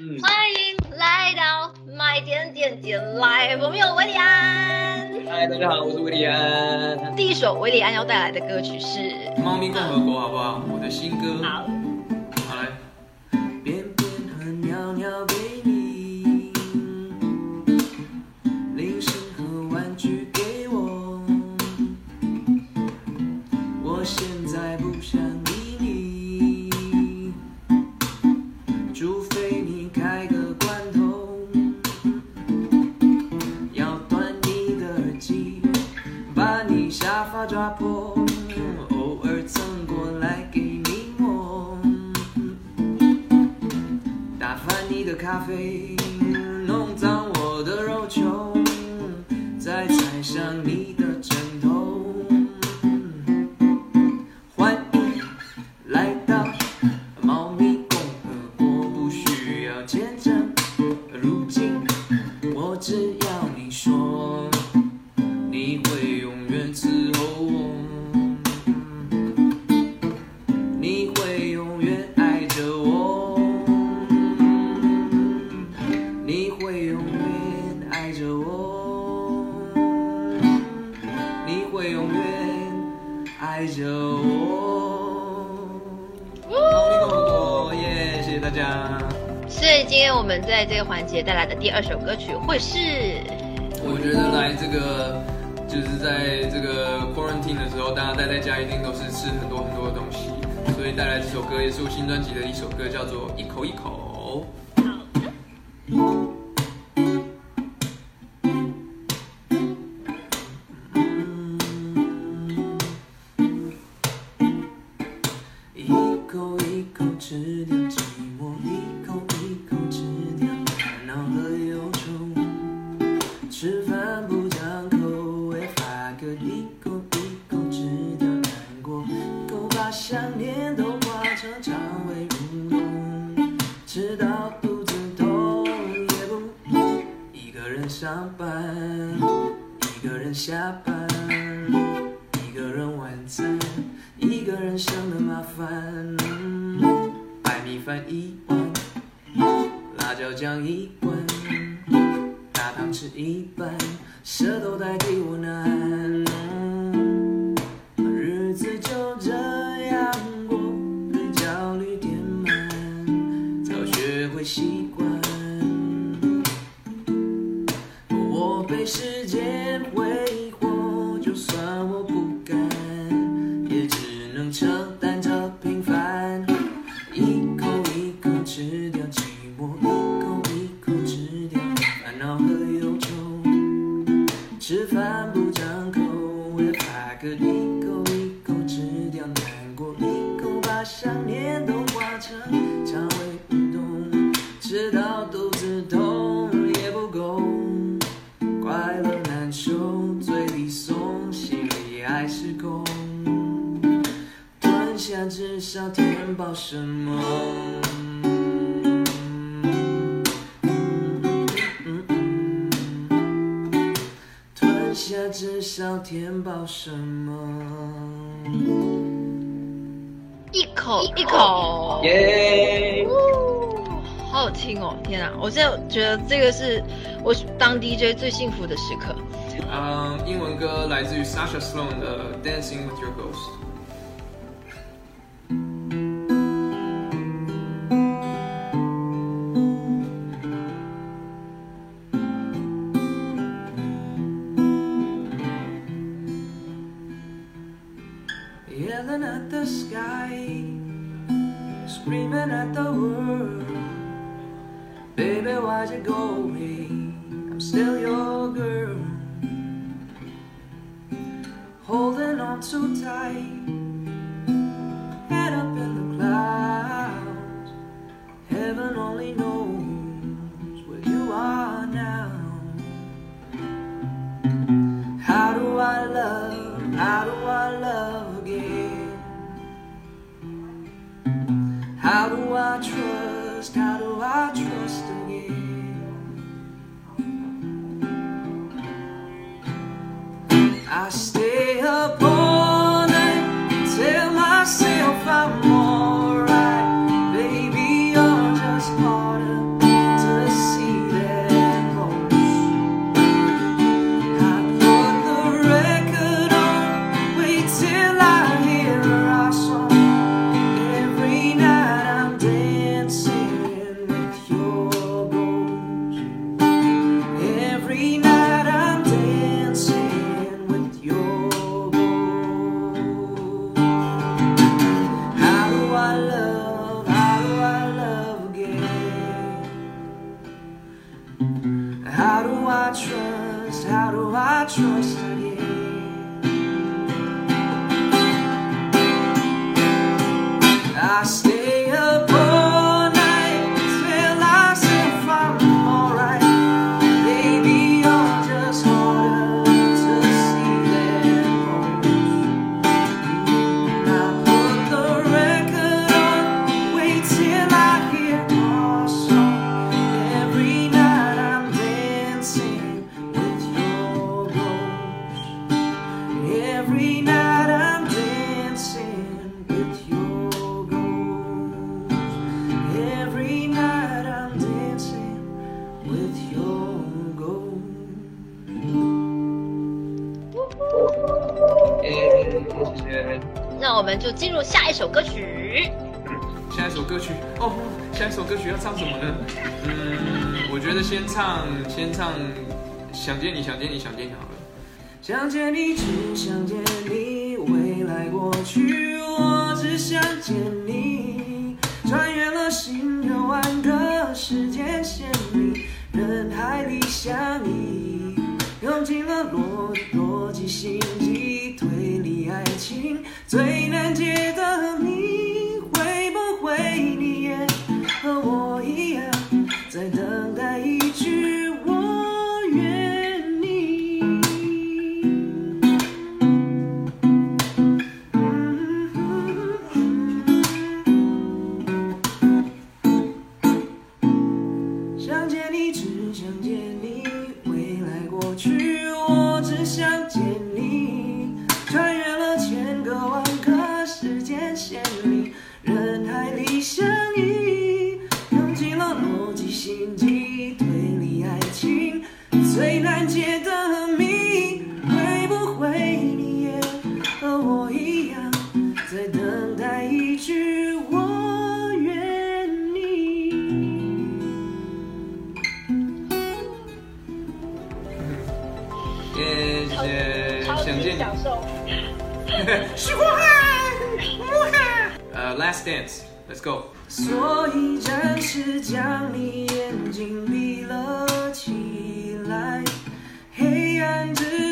嗯，欢迎来到麦点点点来，我们有维里安。嗨，大家好，我是维里安。第一首维里安要带来的歌曲是《猫咪共和国》，好不好？我的新歌。好翻你的咖啡，家。所以今天我们在这个环节带来的第二首歌曲会是我觉得来这个就是在这个 quarantine 的时候，大家待在家一定都是吃很多很多的东西，所以带来这首歌也是我新专辑的一首歌，叫做《一口一口》。一把想念都化成肠胃蠕动，吃到肚子痛也不一个人上班，一个人下班，一个人晚餐，一个人省的麻烦，白米饭一碗，辣椒酱一罐。大汤吃一半，舌头代替我难。肚子痛也不够，快乐难受，嘴里松，心里还是空。吞下至少填饱什么？吞下至少填饱什么？一口一口，耶！呜好好听哦！天啊，我现在觉得这个是我当 DJ 最幸福的时刻。嗯，英文歌来自于 Sasha Sloan 的《Dancing with Your Ghost》。Yelling at the sky, screaming at the world. Why'd you go away? I'm still your girl. Holding on too tight, head up in the clouds. Heaven only knows where you are now. How do I love? How do I love again? How do I trust? How do I trust again? I stay trust. 我们就进入下一首歌曲。下一首歌曲哦，下一首歌曲要唱什么呢？嗯，我觉得先唱，先唱，想见你想见你想见你好了。想见你，只想见你，未来过去，我只想见你。穿越了新的万个时间线里，人海里想你，用尽了逻逻辑心机推理爱情最。dance. Let's go。所以暂时将你眼睛闭了起来，黑暗之。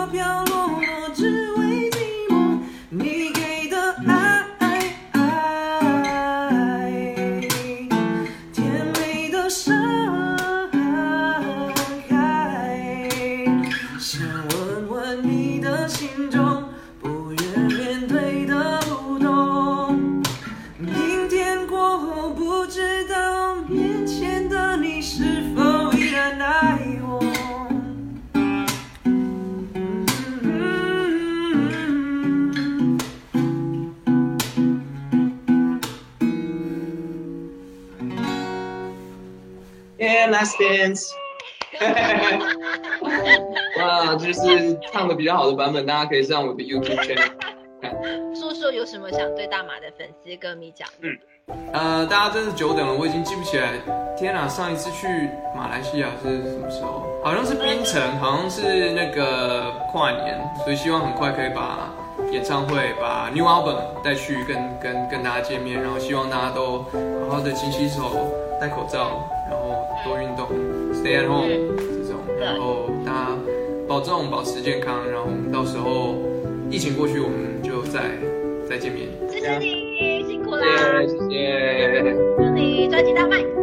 飘飘落落，只为寂寞。你给的爱，爱甜美的伤害。想问问你的心中，不愿面对的不懂。明天过后，不知。Yeah, Last Dance。哇，就是唱的比较好的版本，大家可以上我的 YouTube channel 看。说说有什么想对大马的粉丝歌迷讲？嗯，呃，大家真是久等了，我已经记不起来。天哪，上一次去马来西亚是什么时候？好像是槟城，好像是那个跨年，所以希望很快可以把演唱会、把 New Album 带去跟跟跟大家见面，然后希望大家都好好的勤洗手、戴口罩，然后多运动，Stay at home 这种，然后大家保重、保持健康，然后我们到时候疫情过去，我们就再再见面。谢谢你，辛苦啦！谢谢，祝你专辑大卖。